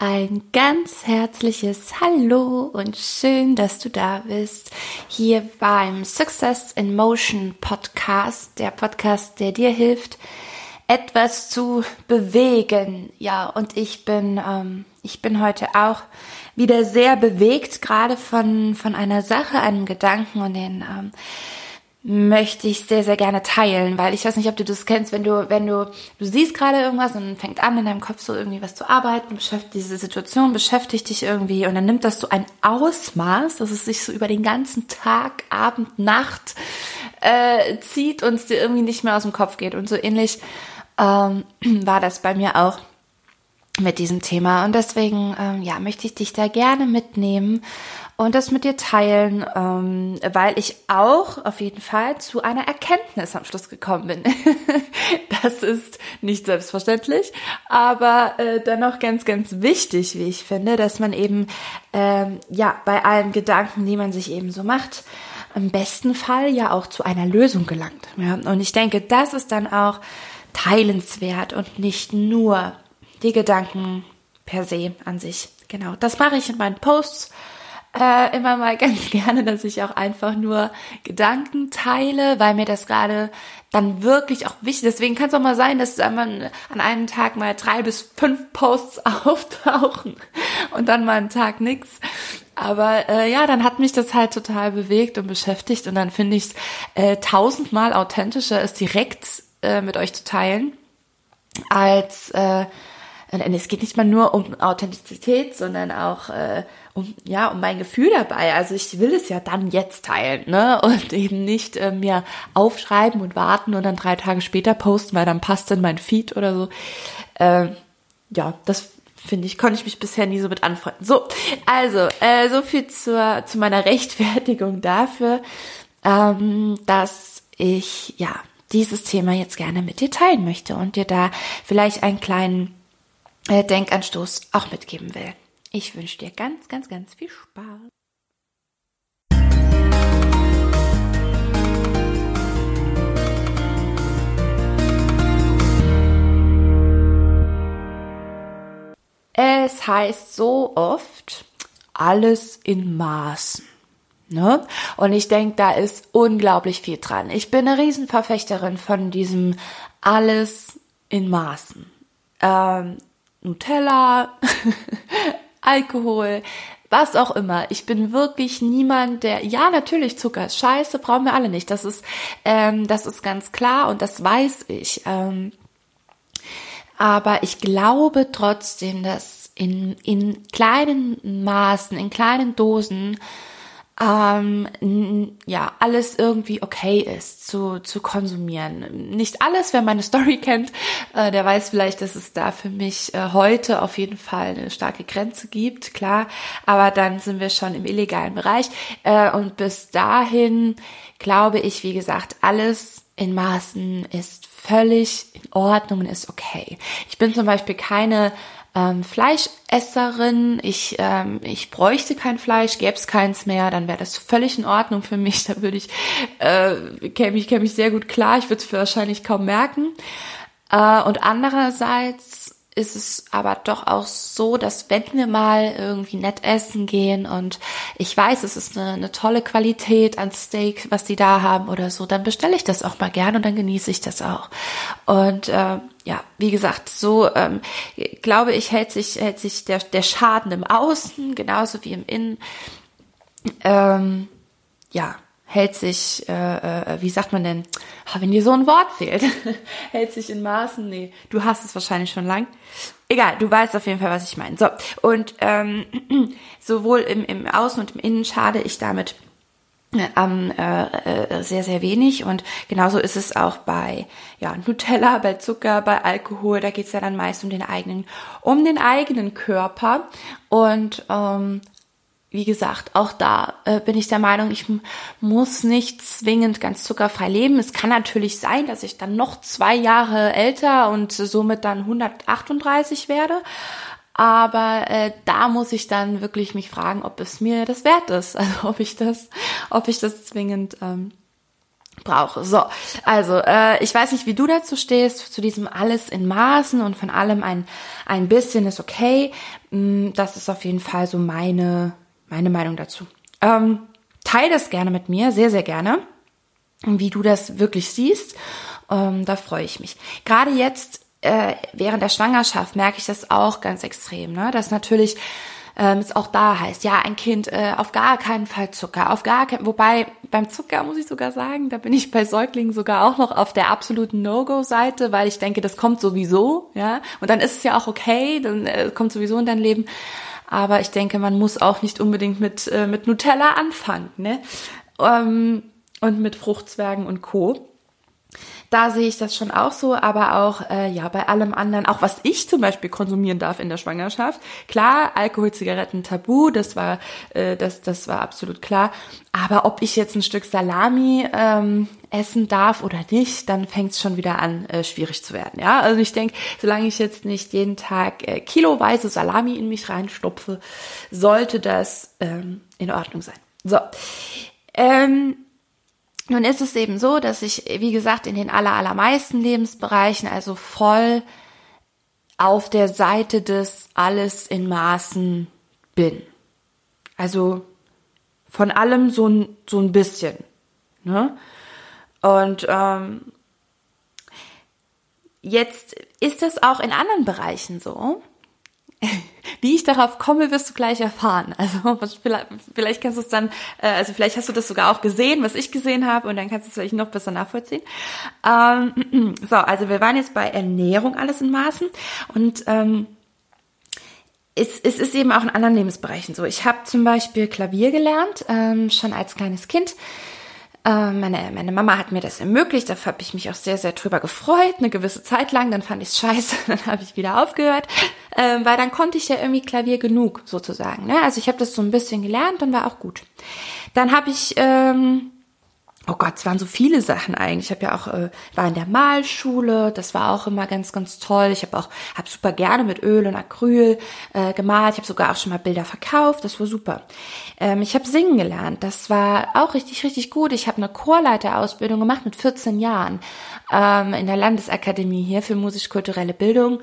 ein ganz herzliches Hallo und schön, dass du da bist. Hier beim Success in Motion Podcast, der Podcast, der dir hilft, etwas zu bewegen. Ja, und ich bin, ähm, ich bin heute auch wieder sehr bewegt, gerade von, von einer Sache, einem Gedanken und den, ähm, möchte ich sehr, sehr gerne teilen, weil ich weiß nicht, ob du das kennst, wenn du, wenn du, du siehst gerade irgendwas und fängt an in deinem Kopf so irgendwie was zu arbeiten, beschäftigt, diese Situation beschäftigt dich irgendwie und dann nimmt das so ein Ausmaß, dass es sich so über den ganzen Tag, Abend, Nacht äh, zieht und es dir irgendwie nicht mehr aus dem Kopf geht. Und so ähnlich ähm, war das bei mir auch mit diesem Thema. Und deswegen ähm, ja möchte ich dich da gerne mitnehmen und das mit dir teilen, ähm, weil ich auch auf jeden Fall zu einer Erkenntnis am Schluss gekommen bin. das ist nicht selbstverständlich, aber äh, dennoch ganz, ganz wichtig, wie ich finde, dass man eben ähm, ja bei allen Gedanken, die man sich eben so macht, im besten Fall ja auch zu einer Lösung gelangt. Ja? Und ich denke, das ist dann auch teilenswert und nicht nur die Gedanken per se an sich. Genau, das mache ich in meinen Posts äh, immer mal ganz gerne, dass ich auch einfach nur Gedanken teile, weil mir das gerade dann wirklich auch wichtig ist. Deswegen kann es auch mal sein, dass man an einem Tag mal drei bis fünf Posts auftauchen und dann mal einen Tag nix. Aber äh, ja, dann hat mich das halt total bewegt und beschäftigt und dann finde ich es äh, tausendmal authentischer, es direkt äh, mit euch zu teilen, als äh, es geht nicht mal nur um Authentizität, sondern auch äh, um ja um mein Gefühl dabei. Also ich will es ja dann jetzt teilen, ne? Und eben nicht äh, mir aufschreiben und warten und dann drei Tage später posten, weil dann passt in mein Feed oder so. Äh, ja, das finde ich, konnte ich mich bisher nie so mit anfreunden. So, also äh, so viel zur zu meiner Rechtfertigung dafür, ähm, dass ich ja dieses Thema jetzt gerne mit dir teilen möchte und dir da vielleicht einen kleinen äh, Denkanstoß auch mitgeben will. Ich wünsche dir ganz, ganz, ganz viel Spaß. Es heißt so oft, alles in Maßen. Ne? Und ich denke, da ist unglaublich viel dran. Ich bin eine Riesenverfechterin von diesem alles in Maßen. Ähm, Nutella, Alkohol, was auch immer. Ich bin wirklich niemand, der, ja, natürlich, Zucker ist scheiße, brauchen wir alle nicht. Das ist, ähm, das ist ganz klar und das weiß ich. Ähm, aber ich glaube trotzdem, dass in, in kleinen Maßen, in kleinen Dosen ähm, ja, alles irgendwie okay ist zu, zu konsumieren. Nicht alles, wer meine Story kennt, äh, der weiß vielleicht, dass es da für mich äh, heute auf jeden Fall eine starke Grenze gibt, klar, aber dann sind wir schon im illegalen Bereich äh, und bis dahin glaube ich, wie gesagt, alles in Maßen ist völlig in Ordnung und ist okay. Ich bin zum Beispiel keine ähm, Fleischesserin. Ich, ähm, ich bräuchte kein Fleisch, gäbe es keins mehr, dann wäre das völlig in Ordnung für mich. Da würde ich, äh, käme ich, käme ich sehr gut klar. Ich würde es wahrscheinlich kaum merken. Äh, und andererseits ist es aber doch auch so, dass wenn wir mal irgendwie nett essen gehen und ich weiß, es ist eine, eine tolle Qualität an Steak, was die da haben oder so, dann bestelle ich das auch mal gern und dann genieße ich das auch. Und äh, ja, wie gesagt, so ähm, glaube ich, hält sich, hält sich der, der Schaden im Außen genauso wie im Innen. Ähm, ja, hält sich, äh, äh, wie sagt man denn, oh, wenn dir so ein Wort fehlt, hält sich in Maßen, nee, du hast es wahrscheinlich schon lang. Egal, du weißt auf jeden Fall, was ich meine. So, und ähm, sowohl im, im Außen und im Innen schade ich damit ähm, äh, sehr, sehr wenig. Und genauso ist es auch bei ja, Nutella, bei Zucker, bei Alkohol. Da geht's ja dann meist um den eigenen, um den eigenen Körper. Und ähm, wie gesagt, auch da äh, bin ich der Meinung, ich muss nicht zwingend ganz zuckerfrei leben. Es kann natürlich sein, dass ich dann noch zwei Jahre älter und somit dann 138 werde. Aber äh, da muss ich dann wirklich mich fragen, ob es mir das wert ist. Also ob ich das, ob ich das zwingend ähm, brauche. So, also äh, ich weiß nicht, wie du dazu stehst, zu diesem alles in Maßen und von allem ein, ein bisschen ist okay. Mm, das ist auf jeden Fall so meine, meine Meinung dazu. Ähm, teil das gerne mit mir, sehr, sehr gerne, wie du das wirklich siehst. Ähm, da freue ich mich. Gerade jetzt äh, während der Schwangerschaft merke ich das auch ganz extrem, ne? dass natürlich ähm, es auch da heißt, ja, ein Kind äh, auf gar keinen Fall Zucker, auf gar keinen, wobei beim Zucker muss ich sogar sagen, da bin ich bei Säuglingen sogar auch noch auf der absoluten No-Go-Seite, weil ich denke, das kommt sowieso, ja, und dann ist es ja auch okay, dann äh, kommt sowieso in dein Leben. Aber ich denke, man muss auch nicht unbedingt mit, äh, mit Nutella anfangen, ne? Ähm, und mit Fruchtzwergen und Co. Da sehe ich das schon auch so, aber auch äh, ja bei allem anderen, auch was ich zum Beispiel konsumieren darf in der Schwangerschaft. Klar, Alkohol, Zigaretten, Tabu, das war äh, das das war absolut klar. Aber ob ich jetzt ein Stück Salami ähm, essen darf oder nicht, dann fängt es schon wieder an äh, schwierig zu werden. Ja, also ich denke, solange ich jetzt nicht jeden Tag äh, kiloweise Salami in mich reinstopfe, sollte das ähm, in Ordnung sein. So. Ähm, nun ist es eben so, dass ich, wie gesagt, in den aller, allermeisten Lebensbereichen also voll auf der Seite des alles in Maßen bin. Also von allem so ein, so ein bisschen. Ne? Und ähm, jetzt ist es auch in anderen Bereichen so, wie ich darauf komme, wirst du gleich erfahren. Also vielleicht, kannst du es dann, äh, also vielleicht hast du das sogar auch gesehen, was ich gesehen habe, und dann kannst du es vielleicht noch besser nachvollziehen. Ähm, so, also wir waren jetzt bei Ernährung alles in Maßen und ähm, es, es ist eben auch in anderen Lebensbereichen so. Ich habe zum Beispiel Klavier gelernt, ähm, schon als kleines Kind. Ähm, meine, meine Mama hat mir das ermöglicht, da habe ich mich auch sehr, sehr drüber gefreut, eine gewisse Zeit lang, dann fand ich es scheiße, dann habe ich wieder aufgehört, ähm, weil dann konnte ich ja irgendwie Klavier genug sozusagen. Ne? Also ich habe das so ein bisschen gelernt und war auch gut. Dann habe ich ähm, Oh Gott, es waren so viele Sachen eigentlich. Ich habe ja auch äh, war in der Malschule, das war auch immer ganz ganz toll. Ich habe auch hab super gerne mit Öl und Acryl äh, gemalt. Ich habe sogar auch schon mal Bilder verkauft, das war super. Ähm, ich habe singen gelernt, das war auch richtig richtig gut. Ich habe eine Chorleiterausbildung gemacht mit 14 Jahren ähm, in der Landesakademie hier für musisch-kulturelle Bildung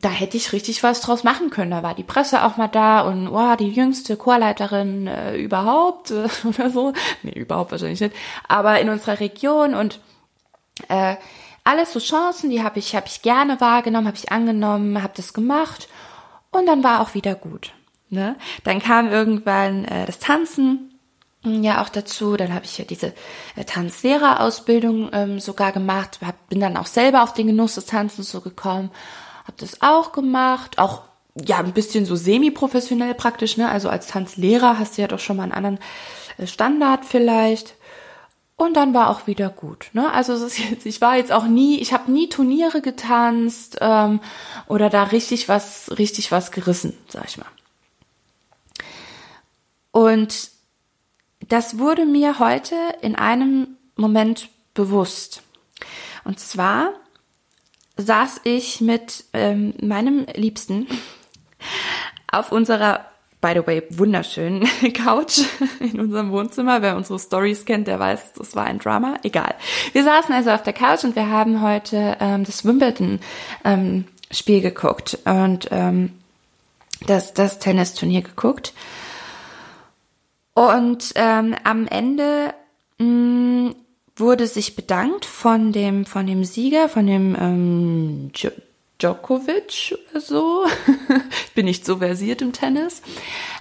da hätte ich richtig was draus machen können. Da war die Presse auch mal da und wow, die jüngste Chorleiterin äh, überhaupt äh, oder so. Nee, überhaupt wahrscheinlich nicht. Aber in unserer Region und äh, alles so Chancen, die habe ich, hab ich gerne wahrgenommen, habe ich angenommen, habe das gemacht und dann war auch wieder gut. Ne? Dann kam irgendwann äh, das Tanzen ja auch dazu. Dann habe ich ja diese äh, Tanzlehrerausbildung ähm, sogar gemacht, hab, bin dann auch selber auf den Genuss des Tanzens so gekommen habe das auch gemacht, auch ja ein bisschen so semi-professionell praktisch, ne? Also als Tanzlehrer hast du ja doch schon mal einen anderen äh, Standard vielleicht. Und dann war auch wieder gut. Ne? Also es ist jetzt, ich war jetzt auch nie, ich habe nie Turniere getanzt ähm, oder da richtig was, richtig was gerissen, sag ich mal. Und das wurde mir heute in einem Moment bewusst. Und zwar saß ich mit ähm, meinem Liebsten auf unserer, by the way, wunderschönen Couch in unserem Wohnzimmer. Wer unsere Stories kennt, der weiß, das war ein Drama. Egal. Wir saßen also auf der Couch und wir haben heute ähm, das Wimbledon ähm, geguckt und ähm, das, das Tennisturnier geguckt. Und ähm, am Ende mh, mm, wurde sich bedankt von dem, von dem Sieger, von dem ähm, Djokovic oder so. ich bin nicht so versiert im Tennis.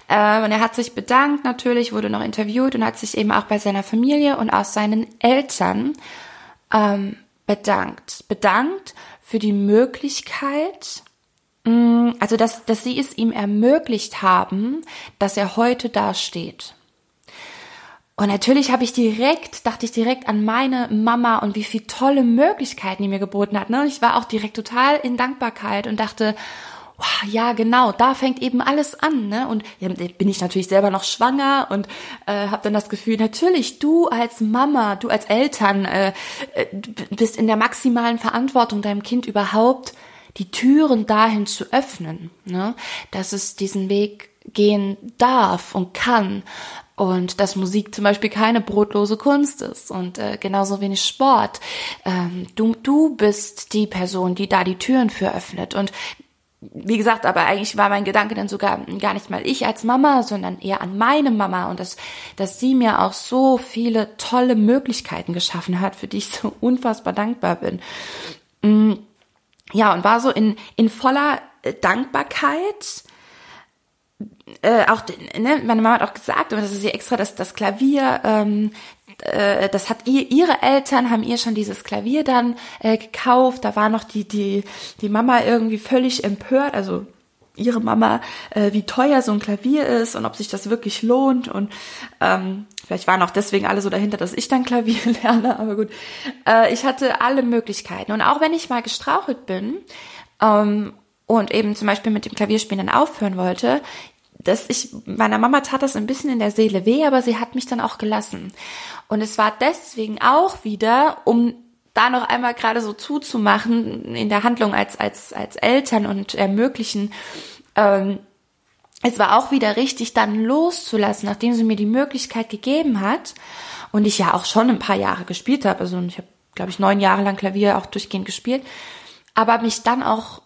Ähm, und er hat sich bedankt natürlich, wurde noch interviewt und hat sich eben auch bei seiner Familie und auch seinen Eltern ähm, bedankt. Bedankt für die Möglichkeit, mm, also dass, dass sie es ihm ermöglicht haben, dass er heute da steht. Und natürlich habe ich direkt, dachte ich direkt an meine Mama und wie viele tolle Möglichkeiten die mir geboten hat. Ne? Ich war auch direkt total in Dankbarkeit und dachte, wow, ja genau, da fängt eben alles an. Ne? Und bin ich natürlich selber noch schwanger und äh, habe dann das Gefühl, natürlich, du als Mama, du als Eltern äh, äh, bist in der maximalen Verantwortung, deinem Kind überhaupt die Türen dahin zu öffnen, ne? dass es diesen Weg gehen darf und kann und dass Musik zum Beispiel keine brotlose Kunst ist und äh, genauso wenig Sport. Ähm, du, du bist die Person, die da die Türen für öffnet und wie gesagt, aber eigentlich war mein Gedanke dann sogar gar nicht mal ich als Mama, sondern eher an meine Mama und dass, dass sie mir auch so viele tolle Möglichkeiten geschaffen hat, für die ich so unfassbar dankbar bin. Mm, ja, und war so in, in voller Dankbarkeit äh, auch, ne, meine Mama hat auch gesagt, dass sie extra das, das Klavier, ähm, äh, das hat ihr, ihre Eltern haben ihr schon dieses Klavier dann äh, gekauft. Da war noch die, die, die Mama irgendwie völlig empört, also ihre Mama, äh, wie teuer so ein Klavier ist und ob sich das wirklich lohnt. Und ähm, vielleicht waren auch deswegen alle so dahinter, dass ich dann Klavier lerne, aber gut. Äh, ich hatte alle Möglichkeiten. Und auch wenn ich mal gestrauchelt bin, ähm, und eben zum Beispiel mit dem Klavierspielen dann aufhören wollte, dass ich, meiner Mama tat das ein bisschen in der Seele weh, aber sie hat mich dann auch gelassen. Und es war deswegen auch wieder, um da noch einmal gerade so zuzumachen in der Handlung als, als, als Eltern und ermöglichen, ähm, es war auch wieder richtig, dann loszulassen, nachdem sie mir die Möglichkeit gegeben hat und ich ja auch schon ein paar Jahre gespielt habe. Also ich habe, glaube ich, neun Jahre lang Klavier auch durchgehend gespielt, aber mich dann auch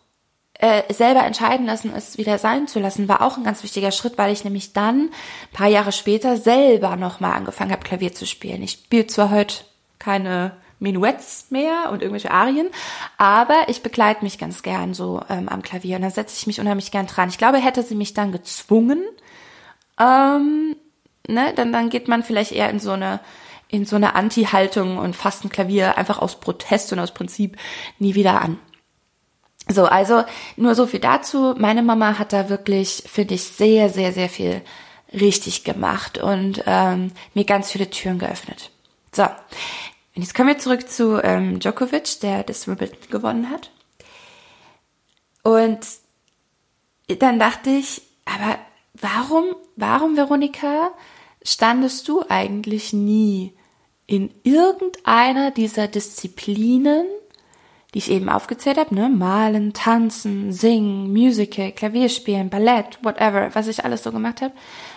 äh, selber entscheiden lassen, es wieder sein zu lassen, war auch ein ganz wichtiger Schritt, weil ich nämlich dann paar Jahre später selber nochmal angefangen habe, Klavier zu spielen. Ich spiele zwar heute keine Menuets mehr und irgendwelche Arien, aber ich begleite mich ganz gern so ähm, am Klavier und dann setze ich mich unheimlich gern dran. Ich glaube, hätte sie mich dann gezwungen, ähm, ne, dann, dann geht man vielleicht eher in so eine in so eine Anti-Haltung und fasst ein Klavier einfach aus Protest und aus Prinzip nie wieder an. So, also nur so viel dazu. Meine Mama hat da wirklich, finde ich, sehr, sehr, sehr viel richtig gemacht und ähm, mir ganz viele Türen geöffnet. So, und jetzt kommen wir zurück zu ähm, Djokovic, der das Wimbledon gewonnen hat. Und dann dachte ich, aber warum, warum, Veronika, standest du eigentlich nie in irgendeiner dieser Disziplinen die ich eben aufgezählt habe, ne? Malen, tanzen, singen, Musical, Klavierspielen, Ballett, whatever, was ich alles so gemacht habe.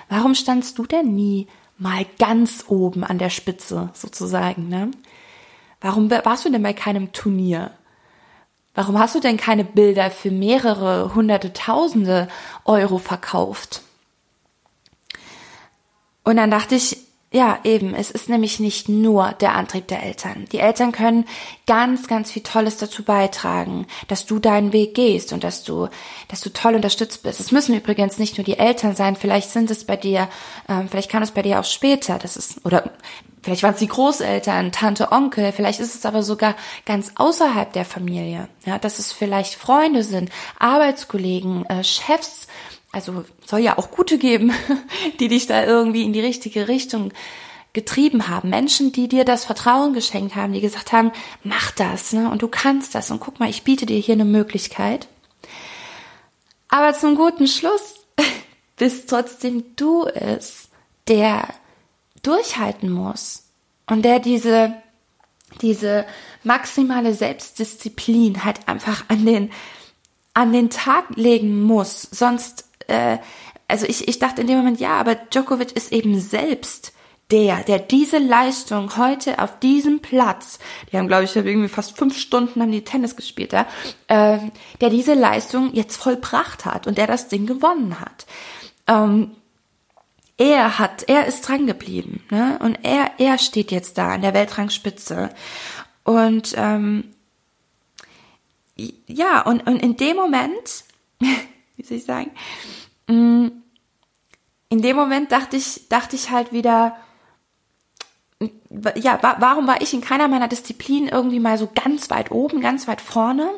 Warum standst du denn nie mal ganz oben an der Spitze sozusagen, ne? Warum warst du denn bei keinem Turnier? Warum hast du denn keine Bilder für mehrere hunderte Tausende Euro verkauft? Und dann dachte ich, ja, eben. Es ist nämlich nicht nur der Antrieb der Eltern. Die Eltern können ganz, ganz viel Tolles dazu beitragen, dass du deinen Weg gehst und dass du, dass du toll unterstützt bist. Es müssen übrigens nicht nur die Eltern sein. Vielleicht sind es bei dir, ähm, vielleicht kann es bei dir auch später. Das ist oder vielleicht waren es die Großeltern, Tante, Onkel. Vielleicht ist es aber sogar ganz außerhalb der Familie. Ja, dass es vielleicht Freunde sind, Arbeitskollegen, äh, Chefs also soll ja auch gute geben, die dich da irgendwie in die richtige Richtung getrieben haben. Menschen, die dir das Vertrauen geschenkt haben, die gesagt haben, mach das, ne? Und du kannst das. Und guck mal, ich biete dir hier eine Möglichkeit. Aber zum guten Schluss bist trotzdem du es, der durchhalten muss und der diese, diese maximale Selbstdisziplin halt einfach an den, an den Tag legen muss. Sonst äh, also ich, ich dachte in dem Moment, ja, aber Djokovic ist eben selbst der, der diese Leistung heute auf diesem Platz, die haben, glaube ich, irgendwie fast fünf Stunden haben die Tennis gespielt, ja, äh, der diese Leistung jetzt vollbracht hat und der das Ding gewonnen hat. Ähm, er hat, er ist dran geblieben, ne? Und er, er steht jetzt da an der Weltrangspitze. Und ähm, ja, und, und in dem Moment, wie soll ich sagen, in dem Moment dachte ich, dachte ich halt wieder, ja, warum war ich in keiner meiner Disziplinen irgendwie mal so ganz weit oben, ganz weit vorne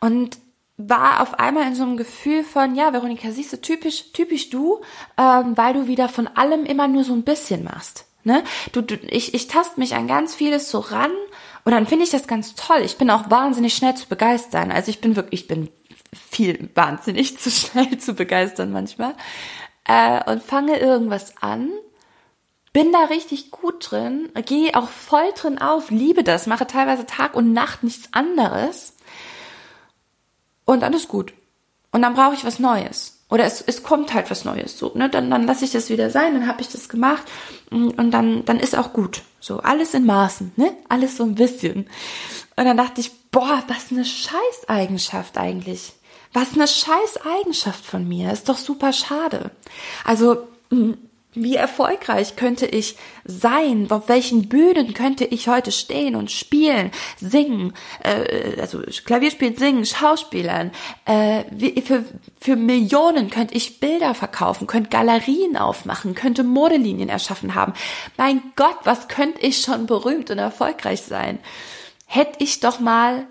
und war auf einmal in so einem Gefühl von, ja, Veronika, siehst du, typisch, typisch du, ähm, weil du wieder von allem immer nur so ein bisschen machst. Ne? Du, du, ich, ich tast mich an ganz vieles so ran und dann finde ich das ganz toll. Ich bin auch wahnsinnig schnell zu begeistern. Also ich bin wirklich, ich bin viel wahnsinnig zu schnell zu begeistern manchmal. Äh, und fange irgendwas an, bin da richtig gut drin, gehe auch voll drin auf, liebe das, mache teilweise Tag und Nacht nichts anderes. Und dann ist gut. Und dann brauche ich was Neues. oder es, es kommt halt was Neues so, ne? Dann, dann lasse ich das wieder sein, dann habe ich das gemacht und, und dann, dann ist auch gut. So, alles in Maßen, ne? Alles so ein bisschen. Und dann dachte ich, boah, was eine Scheißeigenschaft eigentlich. Was eine Scheißeigenschaft von mir. Ist doch super schade. Also, wie erfolgreich könnte ich sein? Auf welchen Bühnen könnte ich heute stehen und spielen, singen, äh, also Klavier spielen, singen, Schauspielern? Äh, wie, für, für Millionen könnte ich Bilder verkaufen, könnte Galerien aufmachen, könnte Modelinien erschaffen haben. Mein Gott, was könnte ich schon berühmt und erfolgreich sein? Hätte ich doch mal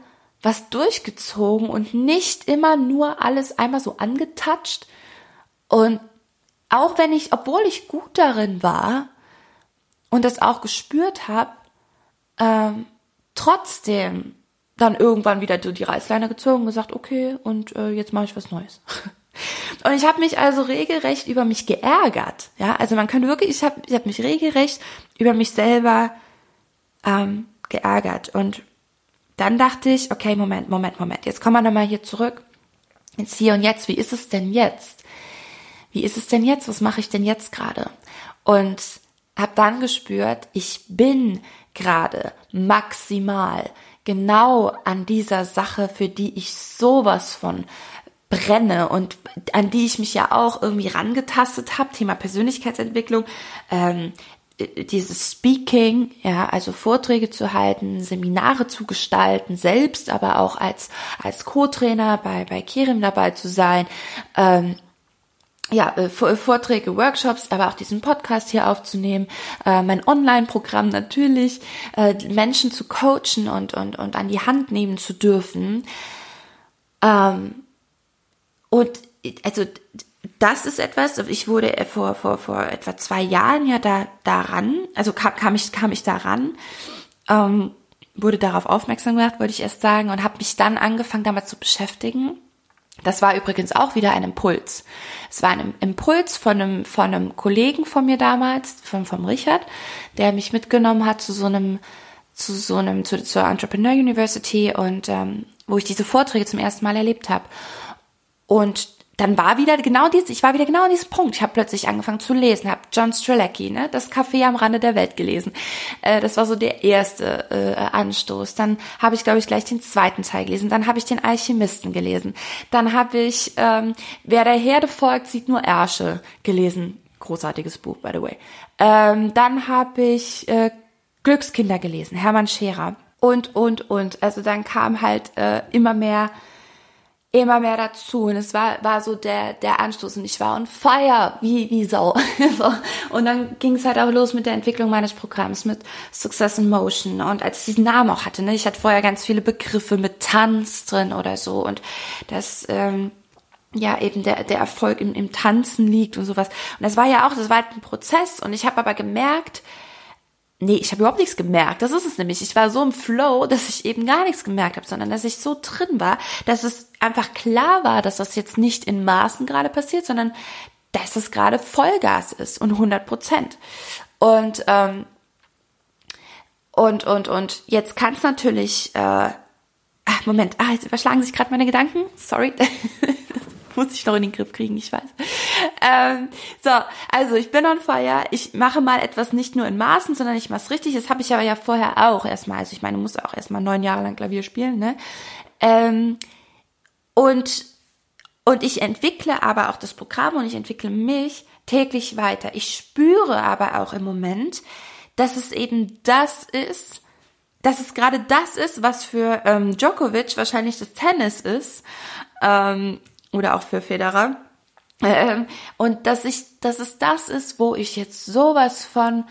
was durchgezogen und nicht immer nur alles einmal so angetatscht und auch wenn ich, obwohl ich gut darin war und das auch gespürt habe, ähm, trotzdem dann irgendwann wieder die Reißleine gezogen und gesagt, okay, und äh, jetzt mache ich was Neues. Und ich habe mich also regelrecht über mich geärgert. Ja, also man kann wirklich, ich habe ich hab mich regelrecht über mich selber ähm, geärgert. Und dann dachte ich, okay, Moment, Moment, Moment, jetzt kommen wir nochmal hier zurück ins Hier und Jetzt. Wie ist es denn jetzt? wie ist es denn jetzt? Was mache ich denn jetzt gerade? Und habe dann gespürt, ich bin gerade maximal genau an dieser Sache, für die ich sowas von brenne und an die ich mich ja auch irgendwie rangetastet habe, Thema Persönlichkeitsentwicklung, ähm, dieses Speaking, ja, also Vorträge zu halten, Seminare zu gestalten, selbst aber auch als als Co-Trainer bei bei Kirim dabei zu sein, ähm, ja, äh, Vorträge, Workshops, aber auch diesen Podcast hier aufzunehmen, äh, mein Online-Programm natürlich, äh, Menschen zu coachen und, und, und an die Hand nehmen zu dürfen. Ähm, und also das ist etwas, ich wurde vor, vor, vor etwa zwei Jahren ja da daran, also kam, kam ich, kam ich daran, ähm, wurde darauf aufmerksam gemacht, wollte ich erst sagen, und habe mich dann angefangen, damit zu beschäftigen das war übrigens auch wieder ein Impuls. Es war ein Impuls von einem, von einem Kollegen von mir damals, von, vom Richard, der mich mitgenommen hat zu so einem, zu so einem, zu, zur Entrepreneur University und ähm, wo ich diese Vorträge zum ersten Mal erlebt habe. Und dann war wieder genau dies, ich war wieder genau an diesem Punkt. Ich habe plötzlich angefangen zu lesen, habe John Strelacki, ne, das Café am Rande der Welt gelesen. Äh, das war so der erste äh, Anstoß. Dann habe ich, glaube ich, gleich den zweiten Teil gelesen. Dann habe ich den Alchemisten gelesen. Dann habe ich ähm, Wer der Herde folgt, sieht nur Ärsche gelesen. Großartiges Buch, by the way. Ähm, dann habe ich äh, Glückskinder gelesen, Hermann Scherer. Und, und, und. Also dann kam halt äh, immer mehr immer mehr dazu. Und es war war so der der Anstoß. Und ich war on fire wie wie Sau. So. und dann ging es halt auch los mit der Entwicklung meines Programms mit Success in Motion. Und als ich diesen Namen auch hatte ne ich hatte vorher ganz viele Begriffe mit Tanz drin oder so. Und das ähm, ja eben der der Erfolg im, im Tanzen liegt und sowas. Und das war ja auch das war halt ein Prozess. Und ich habe aber gemerkt Nee, ich habe überhaupt nichts gemerkt. Das ist es nämlich. Ich war so im Flow, dass ich eben gar nichts gemerkt habe, sondern dass ich so drin war, dass es einfach klar war, dass das jetzt nicht in Maßen gerade passiert, sondern dass es gerade Vollgas ist und 100 Prozent. Und ähm, und und und jetzt kann es natürlich. Äh, ach, Moment, ah, jetzt überschlagen sich gerade meine Gedanken. Sorry. muss ich noch in den Griff kriegen, ich weiß. Ähm, so, also ich bin on fire. Ich mache mal etwas nicht nur in Maßen, sondern ich mache es richtig. Das habe ich aber ja vorher auch erstmal. Also ich meine, du musst auch erstmal neun Jahre lang Klavier spielen, ne? Ähm, und, und ich entwickle aber auch das Programm und ich entwickle mich täglich weiter. Ich spüre aber auch im Moment, dass es eben das ist, dass es gerade das ist, was für ähm, Djokovic wahrscheinlich das Tennis ist. Ähm, oder auch für Federer. Ähm, und dass ich, dass es das ist, wo ich jetzt sowas von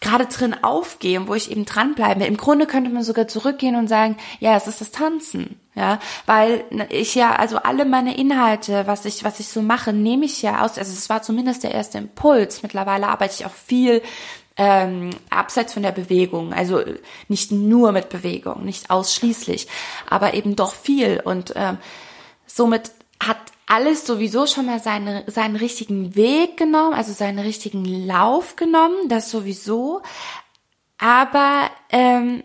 gerade drin aufgehe und wo ich eben dranbleibe. Im Grunde könnte man sogar zurückgehen und sagen, ja, es ist das Tanzen, ja, weil ich ja, also alle meine Inhalte, was ich, was ich so mache, nehme ich ja aus, also es war zumindest der erste Impuls. Mittlerweile arbeite ich auch viel ähm, abseits von der Bewegung, also nicht nur mit Bewegung, nicht ausschließlich, aber eben doch viel und ähm, somit hat alles sowieso schon mal seine, seinen richtigen Weg genommen, also seinen richtigen Lauf genommen, das sowieso. Aber ähm,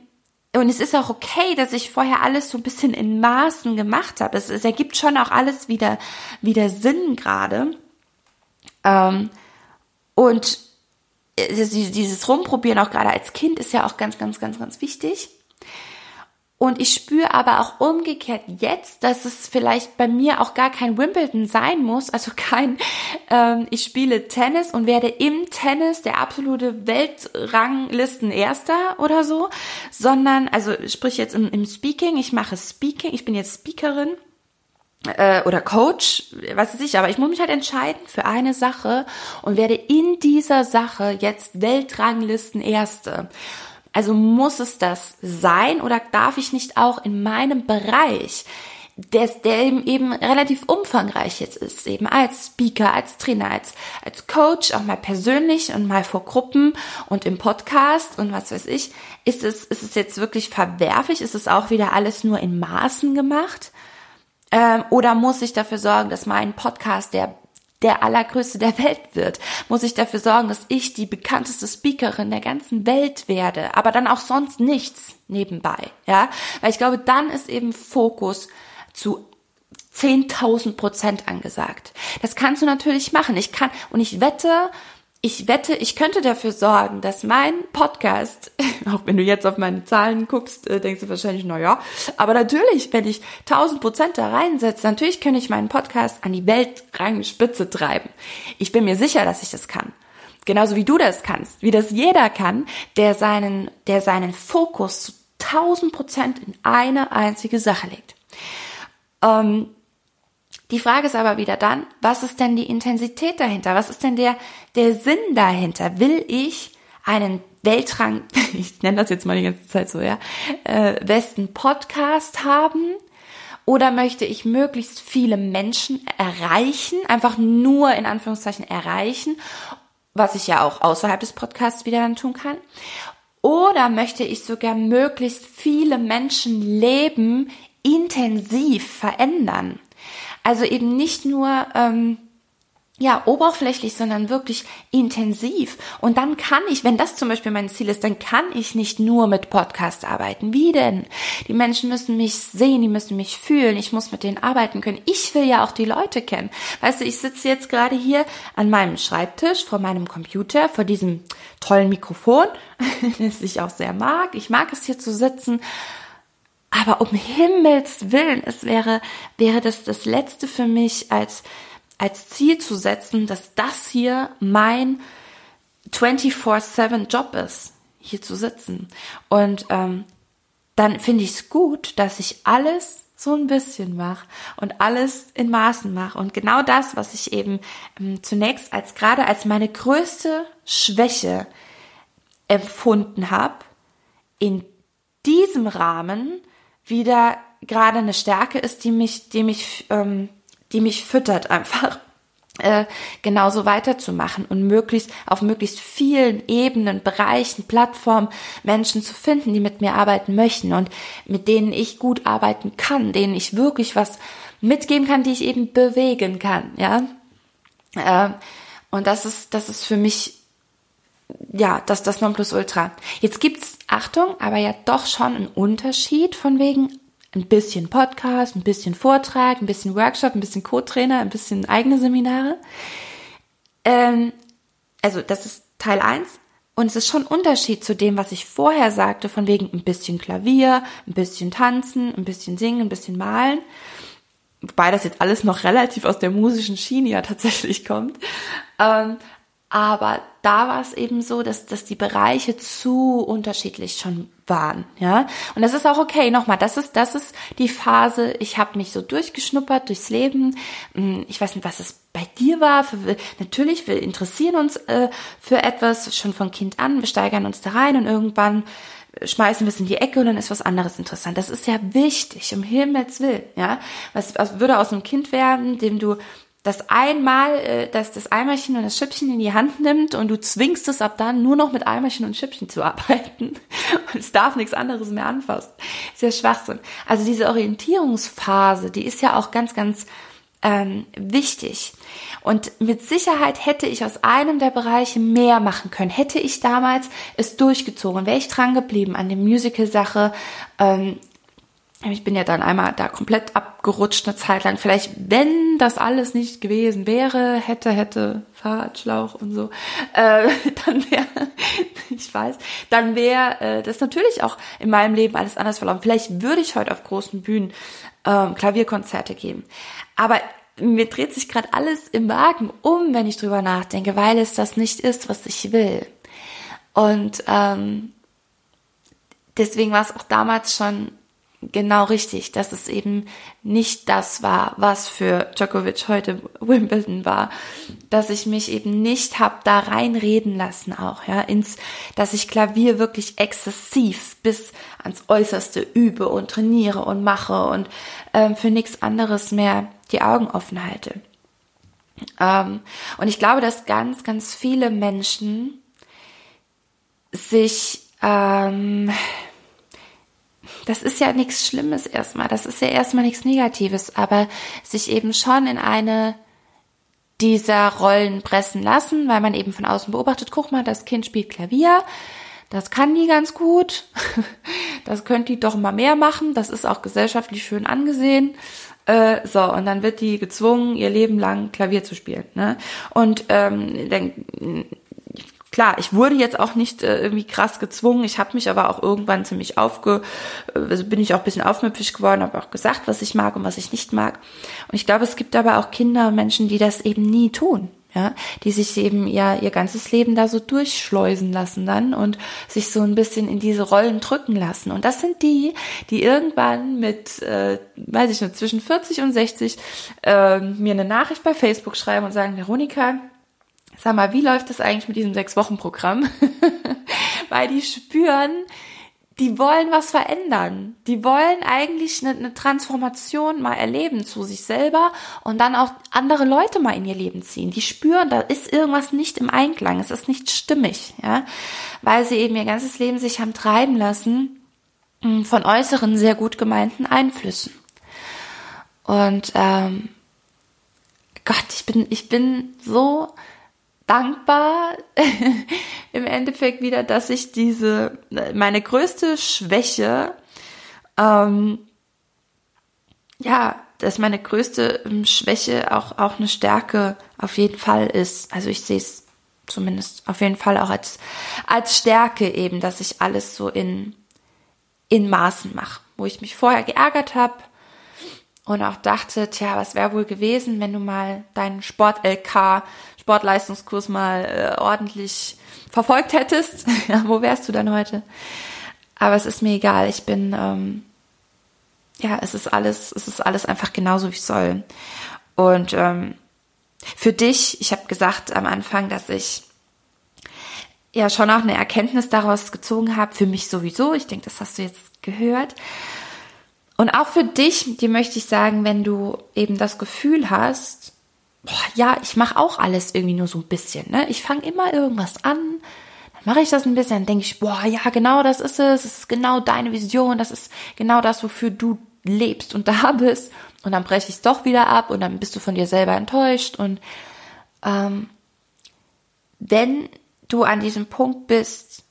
und es ist auch okay, dass ich vorher alles so ein bisschen in Maßen gemacht habe. Es, es ergibt schon auch alles wieder, wieder Sinn gerade. Ähm, und dieses Rumprobieren auch gerade als Kind ist ja auch ganz, ganz, ganz, ganz wichtig. Und ich spüre aber auch umgekehrt jetzt, dass es vielleicht bei mir auch gar kein Wimbledon sein muss, also kein, ähm, ich spiele Tennis und werde im Tennis der absolute Weltranglisten Erster oder so, sondern, also sprich jetzt im, im Speaking, ich mache Speaking, ich bin jetzt Speakerin äh, oder Coach, was weiß ich, aber ich muss mich halt entscheiden für eine Sache und werde in dieser Sache jetzt Weltranglisten Erste. Also muss es das sein oder darf ich nicht auch in meinem Bereich, der, der eben relativ umfangreich jetzt ist, eben als Speaker, als Trainer, als, als Coach, auch mal persönlich und mal vor Gruppen und im Podcast und was weiß ich, ist es, ist es jetzt wirklich verwerflich? Ist es auch wieder alles nur in Maßen gemacht? Ähm, oder muss ich dafür sorgen, dass mein Podcast der der allergrößte der Welt wird, muss ich dafür sorgen, dass ich die bekannteste Speakerin der ganzen Welt werde, aber dann auch sonst nichts nebenbei, ja, weil ich glaube, dann ist eben Fokus zu 10.000 Prozent angesagt. Das kannst du natürlich machen. Ich kann, und ich wette, ich wette, ich könnte dafür sorgen, dass mein Podcast, auch wenn du jetzt auf meine Zahlen guckst, äh, denkst du wahrscheinlich, na ja, aber natürlich, wenn ich 1000 Prozent da reinsetze, natürlich könnte ich meinen Podcast an die Weltrangspitze treiben. Ich bin mir sicher, dass ich das kann. Genauso wie du das kannst, wie das jeder kann, der seinen, der seinen Fokus zu 1000 Prozent in eine einzige Sache legt. Ähm, die Frage ist aber wieder dann, was ist denn die Intensität dahinter? Was ist denn der, der Sinn dahinter? Will ich einen Weltrang, ich nenne das jetzt mal die ganze Zeit so, ja, äh, besten Podcast haben? Oder möchte ich möglichst viele Menschen erreichen, einfach nur in Anführungszeichen erreichen, was ich ja auch außerhalb des Podcasts wieder dann tun kann? Oder möchte ich sogar möglichst viele Menschen leben intensiv verändern? Also eben nicht nur ähm, ja, oberflächlich, sondern wirklich intensiv. Und dann kann ich, wenn das zum Beispiel mein Ziel ist, dann kann ich nicht nur mit Podcast arbeiten. Wie denn? Die Menschen müssen mich sehen, die müssen mich fühlen, ich muss mit denen arbeiten können. Ich will ja auch die Leute kennen. Weißt du, ich sitze jetzt gerade hier an meinem Schreibtisch vor meinem Computer, vor diesem tollen Mikrofon, das ich auch sehr mag. Ich mag es hier zu sitzen aber um Himmels Willen, es wäre, wäre das das Letzte für mich als, als Ziel zu setzen, dass das hier mein 24-7 Job ist, hier zu sitzen. Und ähm, dann finde ich es gut, dass ich alles so ein bisschen mache und alles in Maßen mache. Und genau das, was ich eben ähm, zunächst als gerade als meine größte Schwäche empfunden habe, in diesem Rahmen wieder gerade eine Stärke ist, die mich, die mich, ähm, die mich füttert einfach äh, genauso weiterzumachen und möglichst auf möglichst vielen Ebenen, Bereichen, Plattformen Menschen zu finden, die mit mir arbeiten möchten und mit denen ich gut arbeiten kann, denen ich wirklich was mitgeben kann, die ich eben bewegen kann, ja. Äh, und das ist, das ist für mich ja, das, das Nonplusultra. Jetzt gibt's, Achtung, aber ja doch schon einen Unterschied von wegen ein bisschen Podcast, ein bisschen Vortrag, ein bisschen Workshop, ein bisschen Co-Trainer, ein bisschen eigene Seminare. Ähm, also das ist Teil eins Und es ist schon ein Unterschied zu dem, was ich vorher sagte, von wegen ein bisschen Klavier, ein bisschen Tanzen, ein bisschen Singen, ein bisschen Malen. Wobei das jetzt alles noch relativ aus der musischen Schiene ja tatsächlich kommt. Ähm, aber da war es eben so, dass, dass die Bereiche zu unterschiedlich schon waren, ja. Und das ist auch okay. Nochmal, das ist, das ist die Phase. Ich habe mich so durchgeschnuppert durchs Leben. Hm, ich weiß nicht, was es bei dir war. Für, natürlich, wir interessieren uns äh, für etwas schon von Kind an. Wir steigern uns da rein und irgendwann schmeißen wir es in die Ecke und dann ist was anderes interessant. Das ist ja wichtig, um Himmels Willen, ja. Was, was würde aus einem Kind werden, dem du das einmal, äh, dass das Eimerchen und das Schüppchen in die Hand nimmt und du zwingst es ab dann nur noch mit Eimerchen und Schüppchen zu arbeiten und es darf nichts anderes mehr anfassen. Sehr Schwachsinn. Also diese Orientierungsphase, die ist ja auch ganz, ganz ähm, wichtig. Und mit Sicherheit hätte ich aus einem der Bereiche mehr machen können. Hätte ich damals es durchgezogen, wäre ich dran geblieben an der Musical-Sache. Ähm, ich bin ja dann einmal da komplett abgerutscht eine Zeit lang. Vielleicht, wenn das alles nicht gewesen wäre, hätte, hätte, Fahrradschlauch und so, äh, dann wäre, ich weiß, dann wäre äh, das natürlich auch in meinem Leben alles anders verlaufen. Vielleicht würde ich heute auf großen Bühnen ähm, Klavierkonzerte geben. Aber mir dreht sich gerade alles im Magen um, wenn ich drüber nachdenke, weil es das nicht ist, was ich will. Und ähm, deswegen war es auch damals schon genau richtig, dass es eben nicht das war, was für Djokovic heute Wimbledon war, dass ich mich eben nicht hab da reinreden lassen auch, ja, ins, dass ich Klavier wirklich exzessiv bis ans Äußerste übe und trainiere und mache und ähm, für nichts anderes mehr die Augen offen halte. Ähm, und ich glaube, dass ganz, ganz viele Menschen sich ähm, das ist ja nichts Schlimmes erstmal, das ist ja erstmal nichts Negatives, aber sich eben schon in eine dieser Rollen pressen lassen, weil man eben von außen beobachtet, guck mal, das Kind spielt Klavier, das kann die ganz gut, das könnte die doch mal mehr machen, das ist auch gesellschaftlich schön angesehen. Äh, so, und dann wird die gezwungen, ihr Leben lang Klavier zu spielen. Ne? Und ähm, dann klar, ich wurde jetzt auch nicht äh, irgendwie krass gezwungen. Ich habe mich aber auch irgendwann ziemlich aufge, äh, also bin ich auch ein bisschen aufmüpfig geworden, habe auch gesagt, was ich mag und was ich nicht mag. Und ich glaube, es gibt aber auch Kinder und Menschen, die das eben nie tun. Ja, die sich eben ja ihr ganzes Leben da so durchschleusen lassen dann und sich so ein bisschen in diese Rollen drücken lassen. Und das sind die, die irgendwann mit, äh, weiß ich nicht, zwischen 40 und 60 äh, mir eine Nachricht bei Facebook schreiben und sagen, Veronika, sag mal, wie läuft das eigentlich mit diesem Sechs-Wochen-Programm? Weil die spüren, die wollen was verändern. Die wollen eigentlich eine, eine, Transformation mal erleben zu sich selber und dann auch andere Leute mal in ihr Leben ziehen. Die spüren, da ist irgendwas nicht im Einklang, es ist nicht stimmig, ja, weil sie eben ihr ganzes Leben sich haben treiben lassen hm, von äußeren sehr gut gemeinten Einflüssen. Und ähm, Gott, ich bin, ich bin so dankbar im Endeffekt wieder, dass ich diese, meine größte Schwäche, ähm, ja, dass meine größte ähm, Schwäche auch, auch eine Stärke auf jeden Fall ist. Also ich sehe es zumindest auf jeden Fall auch als, als Stärke eben, dass ich alles so in, in Maßen mache. Wo ich mich vorher geärgert habe, und auch dachte, tja, was wäre wohl gewesen, wenn du mal deinen Sport-LK, Sportleistungskurs mal äh, ordentlich verfolgt hättest. ja, wo wärst du dann heute? Aber es ist mir egal. Ich bin, ähm, ja, es ist alles, es ist alles einfach genauso wie es soll. Und ähm, für dich, ich habe gesagt am Anfang, dass ich ja schon auch eine Erkenntnis daraus gezogen habe, für mich sowieso. Ich denke, das hast du jetzt gehört. Und auch für dich, dir möchte ich sagen, wenn du eben das Gefühl hast, boah, ja, ich mache auch alles irgendwie nur so ein bisschen. Ne? Ich fange immer irgendwas an, dann mache ich das ein bisschen, dann denke ich, boah, ja, genau das ist es, das ist genau deine Vision, das ist genau das, wofür du lebst und da bist. Und dann breche ich es doch wieder ab und dann bist du von dir selber enttäuscht. Und ähm, wenn du an diesem Punkt bist,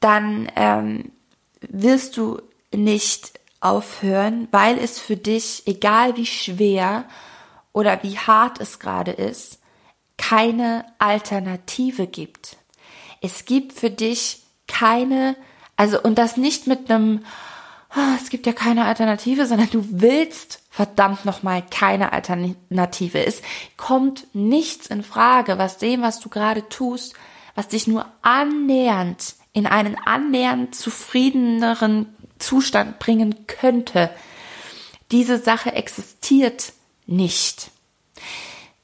dann ähm, wirst du nicht aufhören, weil es für dich, egal wie schwer oder wie hart es gerade ist, keine Alternative gibt. Es gibt für dich keine, also und das nicht mit einem, oh, es gibt ja keine Alternative, sondern du willst verdammt nochmal keine Alternative. Es kommt nichts in Frage, was dem, was du gerade tust, was dich nur annähernd in einen annähernd zufriedeneren Zustand bringen könnte. Diese Sache existiert nicht.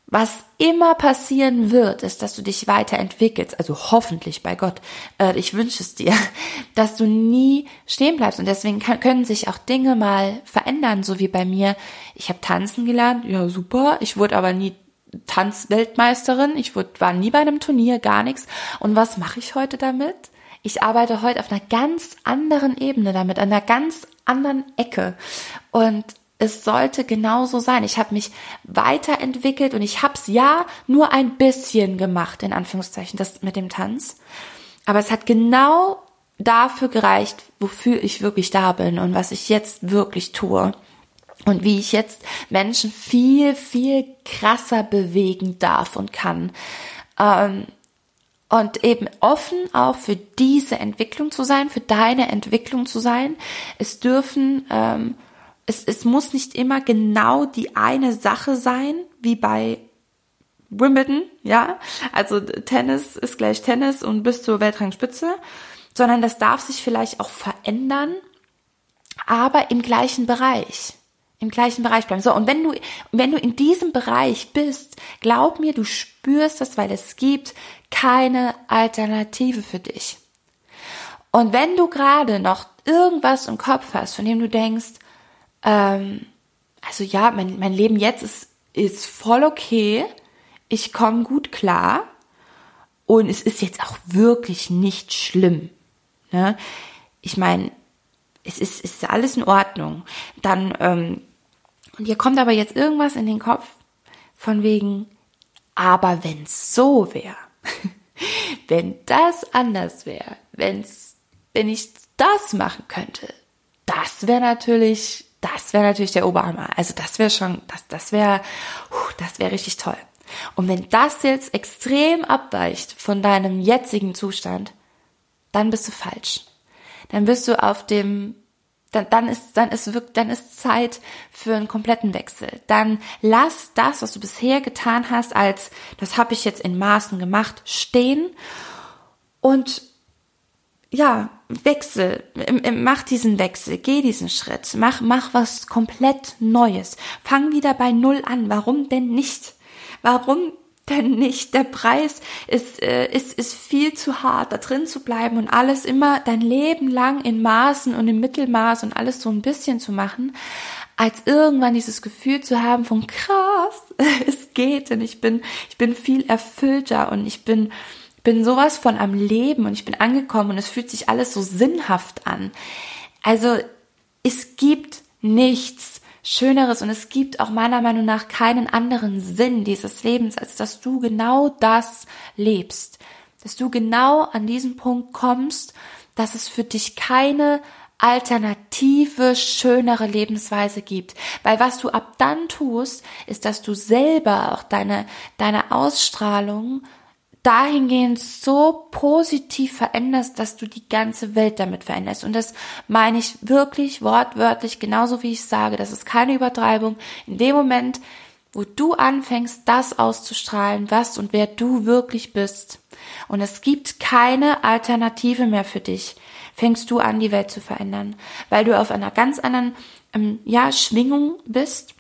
Was immer passieren wird, ist, dass du dich weiterentwickelst, also hoffentlich bei Gott. Äh, ich wünsche es dir, dass du nie stehen bleibst und deswegen können sich auch Dinge mal verändern, so wie bei mir. Ich habe tanzen gelernt, ja super. Ich wurde aber nie Tanzweltmeisterin. Ich wurde, war nie bei einem Turnier, gar nichts. Und was mache ich heute damit? Ich arbeite heute auf einer ganz anderen Ebene damit, an einer ganz anderen Ecke. Und es sollte genauso sein. Ich habe mich weiterentwickelt und ich habe es ja nur ein bisschen gemacht, in Anführungszeichen, das mit dem Tanz. Aber es hat genau dafür gereicht, wofür ich wirklich da bin und was ich jetzt wirklich tue. Und wie ich jetzt Menschen viel, viel krasser bewegen darf und kann. Ähm, und eben offen auch für diese Entwicklung zu sein, für deine Entwicklung zu sein. Es dürfen, ähm, es, es muss nicht immer genau die eine Sache sein, wie bei Wimbledon, ja. Also Tennis ist gleich Tennis und bis zur Weltrangspitze, sondern das darf sich vielleicht auch verändern, aber im gleichen Bereich im gleichen Bereich bleiben. So, und wenn du, wenn du in diesem Bereich bist, glaub mir, du spürst das, weil es gibt keine Alternative für dich. Und wenn du gerade noch irgendwas im Kopf hast, von dem du denkst, ähm, also ja, mein, mein Leben jetzt ist, ist voll okay, ich komme gut klar und es ist jetzt auch wirklich nicht schlimm. Ne? Ich meine, es ist, ist alles in Ordnung. Dann ähm, und ihr kommt aber jetzt irgendwas in den Kopf von wegen, aber wenn's so wäre, wenn das anders wäre, wenn's, wenn ich das machen könnte, das wäre natürlich, das wäre natürlich der Oberhammer. Also das wäre schon, das, das wäre, das wäre richtig toll. Und wenn das jetzt extrem abweicht von deinem jetzigen Zustand, dann bist du falsch. Dann bist du auf dem dann, dann ist, dann ist wirklich, dann ist Zeit für einen kompletten Wechsel. Dann lass das, was du bisher getan hast, als das habe ich jetzt in Maßen gemacht, stehen und ja, Wechsel, mach diesen Wechsel, geh diesen Schritt, mach, mach was komplett Neues. Fang wieder bei Null an. Warum denn nicht? Warum denn nicht. Der Preis ist, äh, ist, ist viel zu hart, da drin zu bleiben und alles immer dein Leben lang in Maßen und im Mittelmaß und alles so ein bisschen zu machen, als irgendwann dieses Gefühl zu haben von krass, es geht und ich bin, ich bin viel erfüllter und ich bin, bin sowas von am Leben und ich bin angekommen und es fühlt sich alles so sinnhaft an. Also es gibt nichts, Schöneres und es gibt auch meiner Meinung nach keinen anderen Sinn dieses Lebens, als dass du genau das lebst. Dass du genau an diesen Punkt kommst, dass es für dich keine alternative, schönere Lebensweise gibt. Weil was du ab dann tust, ist, dass du selber auch deine, deine Ausstrahlung dahingehend so positiv veränderst, dass du die ganze Welt damit veränderst. Und das meine ich wirklich wortwörtlich, genauso wie ich sage. Das ist keine Übertreibung. In dem Moment, wo du anfängst, das auszustrahlen, was und wer du wirklich bist, und es gibt keine Alternative mehr für dich, fängst du an, die Welt zu verändern, weil du auf einer ganz anderen ähm, ja, Schwingung bist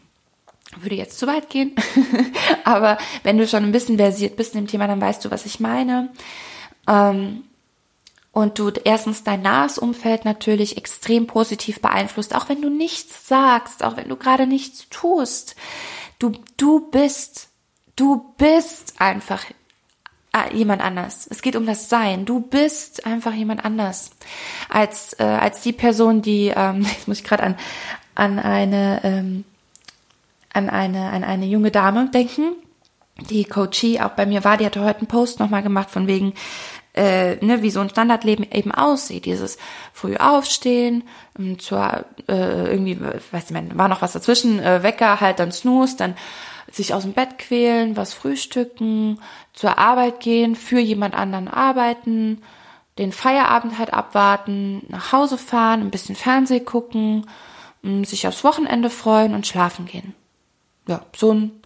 würde jetzt zu weit gehen, aber wenn du schon ein bisschen versiert bist in dem Thema, dann weißt du, was ich meine. Ähm, und du erstens dein nahes Umfeld natürlich extrem positiv beeinflusst, auch wenn du nichts sagst, auch wenn du gerade nichts tust. Du, du bist, du bist einfach äh, jemand anders. Es geht um das Sein. Du bist einfach jemand anders als äh, als die Person, die ähm, jetzt muss ich gerade an an eine ähm, an eine, an eine junge Dame denken, die Coachie auch bei mir war, die hatte heute einen Post nochmal gemacht von wegen, äh, ne, wie so ein Standardleben eben aussieht. Dieses früh aufstehen, ähm, zur äh, irgendwie, weiß ich mein, war noch was dazwischen, äh, Wecker, halt dann Snooze, dann sich aus dem Bett quälen, was frühstücken, zur Arbeit gehen, für jemand anderen arbeiten, den Feierabend halt abwarten, nach Hause fahren, ein bisschen Fernseh gucken, ähm, sich aufs Wochenende freuen und schlafen gehen ja, so ein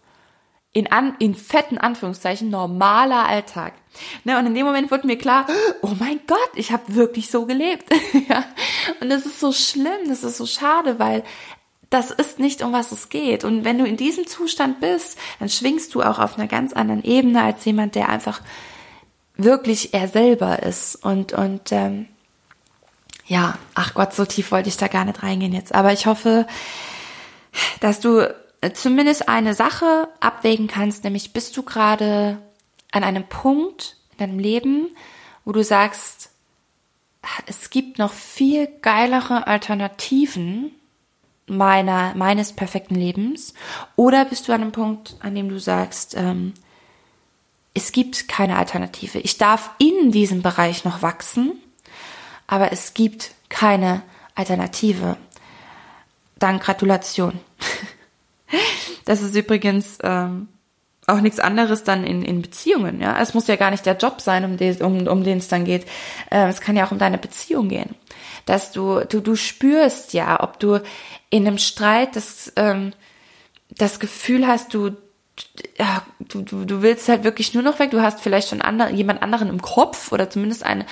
in, an, in fetten Anführungszeichen normaler Alltag. Ne, und in dem Moment wurde mir klar, oh mein Gott, ich habe wirklich so gelebt. ja. Und das ist so schlimm, das ist so schade, weil das ist nicht, um was es geht. Und wenn du in diesem Zustand bist, dann schwingst du auch auf einer ganz anderen Ebene als jemand, der einfach wirklich er selber ist. Und, und ähm, ja, ach Gott, so tief wollte ich da gar nicht reingehen jetzt. Aber ich hoffe, dass du zumindest eine Sache abwägen kannst, nämlich bist du gerade an einem Punkt in deinem Leben, wo du sagst, es gibt noch viel geilere Alternativen meiner, meines perfekten Lebens? Oder bist du an einem Punkt, an dem du sagst, ähm, es gibt keine Alternative. Ich darf in diesem Bereich noch wachsen, aber es gibt keine Alternative. Dann Gratulation. Das ist übrigens ähm, auch nichts anderes dann in, in Beziehungen. Ja, es muss ja gar nicht der Job sein, um den, um, um den es dann geht. Ähm, es kann ja auch um deine Beziehung gehen, dass du du du spürst ja, ob du in einem Streit das ähm, das Gefühl hast, du ja, du, du, du willst halt wirklich nur noch weg. Du hast vielleicht schon andere, jemand anderen im Kopf oder zumindest eine,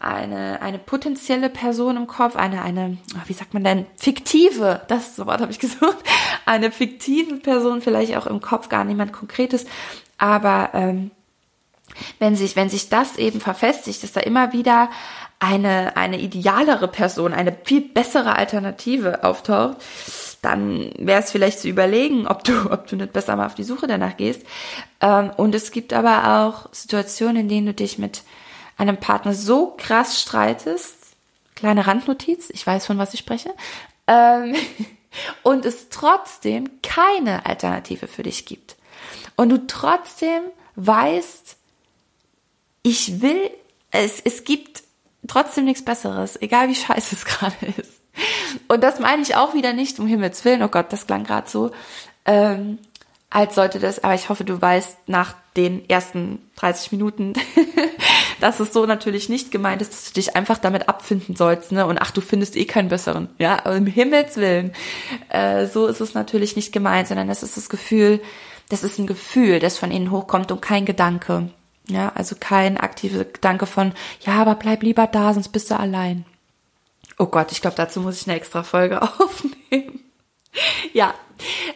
eine, eine potenzielle Person im Kopf, eine, eine, wie sagt man denn, fiktive, das so Wort habe ich gesucht, eine fiktive Person vielleicht auch im Kopf, gar niemand Konkretes, aber ähm, wenn sich, wenn sich das eben verfestigt, dass da immer wieder eine, eine idealere Person, eine viel bessere Alternative auftaucht, dann wäre es vielleicht zu überlegen, ob du, ob du nicht besser mal auf die Suche danach gehst. Ähm, und es gibt aber auch Situationen, in denen du dich mit einem Partner so krass streitest, kleine Randnotiz, ich weiß von was ich spreche, ähm, und es trotzdem keine Alternative für dich gibt. Und du trotzdem weißt, ich will, es, es gibt trotzdem nichts Besseres, egal wie scheiße es gerade ist. Und das meine ich auch wieder nicht, um Himmels Willen, oh Gott, das klang gerade so, ähm, als sollte das, aber ich hoffe, du weißt nach den ersten 30 Minuten, dass es so natürlich nicht gemeint ist, dass du dich einfach damit abfinden sollst, ne? Und ach, du findest eh keinen besseren. Ja, im Himmels Willen. Äh, so ist es natürlich nicht gemeint, sondern das ist das Gefühl, das ist ein Gefühl, das von innen hochkommt und kein Gedanke. Ja, also kein aktiver Gedanke von, ja, aber bleib lieber da, sonst bist du allein. Oh Gott, ich glaube, dazu muss ich eine extra Folge aufnehmen. ja,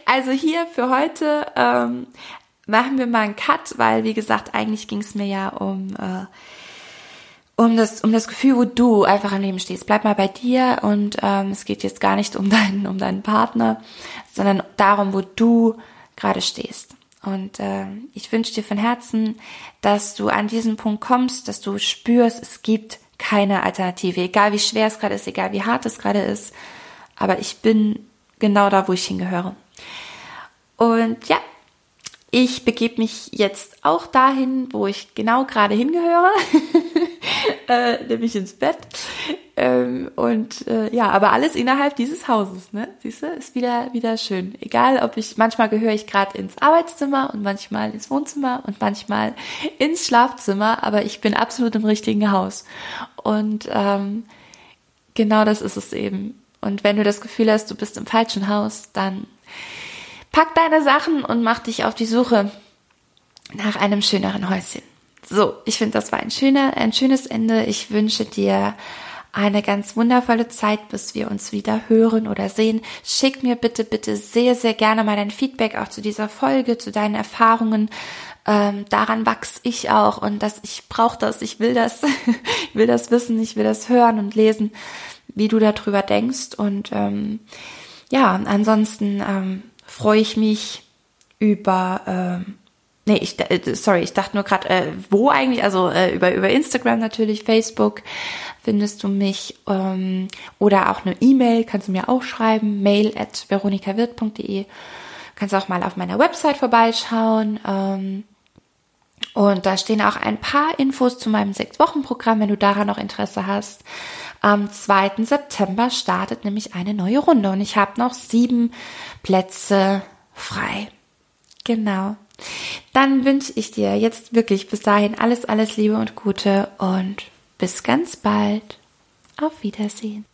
also hier für heute ähm, machen wir mal einen Cut, weil wie gesagt, eigentlich ging es mir ja um äh, um das um das Gefühl, wo du einfach am Leben stehst. Bleib mal bei dir und ähm, es geht jetzt gar nicht um deinen um deinen Partner, sondern darum, wo du gerade stehst. Und äh, ich wünsche dir von Herzen, dass du an diesen Punkt kommst, dass du spürst, es gibt keine Alternative, egal wie schwer es gerade ist, egal wie hart es gerade ist. Aber ich bin genau da, wo ich hingehöre. Und ja, ich begebe mich jetzt auch dahin, wo ich genau gerade hingehöre, äh, nämlich ins Bett. Ähm, und äh, ja, aber alles innerhalb dieses Hauses, ne? Siehst du, ist wieder wieder schön. Egal, ob ich manchmal gehöre ich gerade ins Arbeitszimmer und manchmal ins Wohnzimmer und manchmal ins Schlafzimmer, aber ich bin absolut im richtigen Haus. Und ähm, genau das ist es eben. Und wenn du das Gefühl hast, du bist im falschen Haus, dann pack deine Sachen und mach dich auf die Suche nach einem schöneren Häuschen. So, ich finde, das war ein schöner, ein schönes Ende. Ich wünsche dir eine ganz wundervolle Zeit, bis wir uns wieder hören oder sehen. Schick mir bitte, bitte sehr, sehr gerne mal dein Feedback auch zu dieser Folge, zu deinen Erfahrungen. Ähm, daran wachs ich auch und dass ich brauche das, ich will das, ich will das wissen, ich will das hören und lesen wie du darüber denkst. Und ähm, ja, ansonsten ähm, freue ich mich über ähm, Nee, ich, äh, sorry, ich dachte nur gerade, äh, wo eigentlich? Also äh, über, über Instagram natürlich, Facebook findest du mich ähm, oder auch eine E-Mail kannst du mir auch schreiben, mail at veronikawirt.de. Kannst auch mal auf meiner Website vorbeischauen. Ähm, und da stehen auch ein paar Infos zu meinem Sechs-Wochen-Programm, wenn du daran noch Interesse hast. Am 2. September startet nämlich eine neue Runde und ich habe noch sieben Plätze frei. Genau. Dann wünsche ich dir jetzt wirklich bis dahin alles, alles Liebe und Gute und bis ganz bald. Auf Wiedersehen.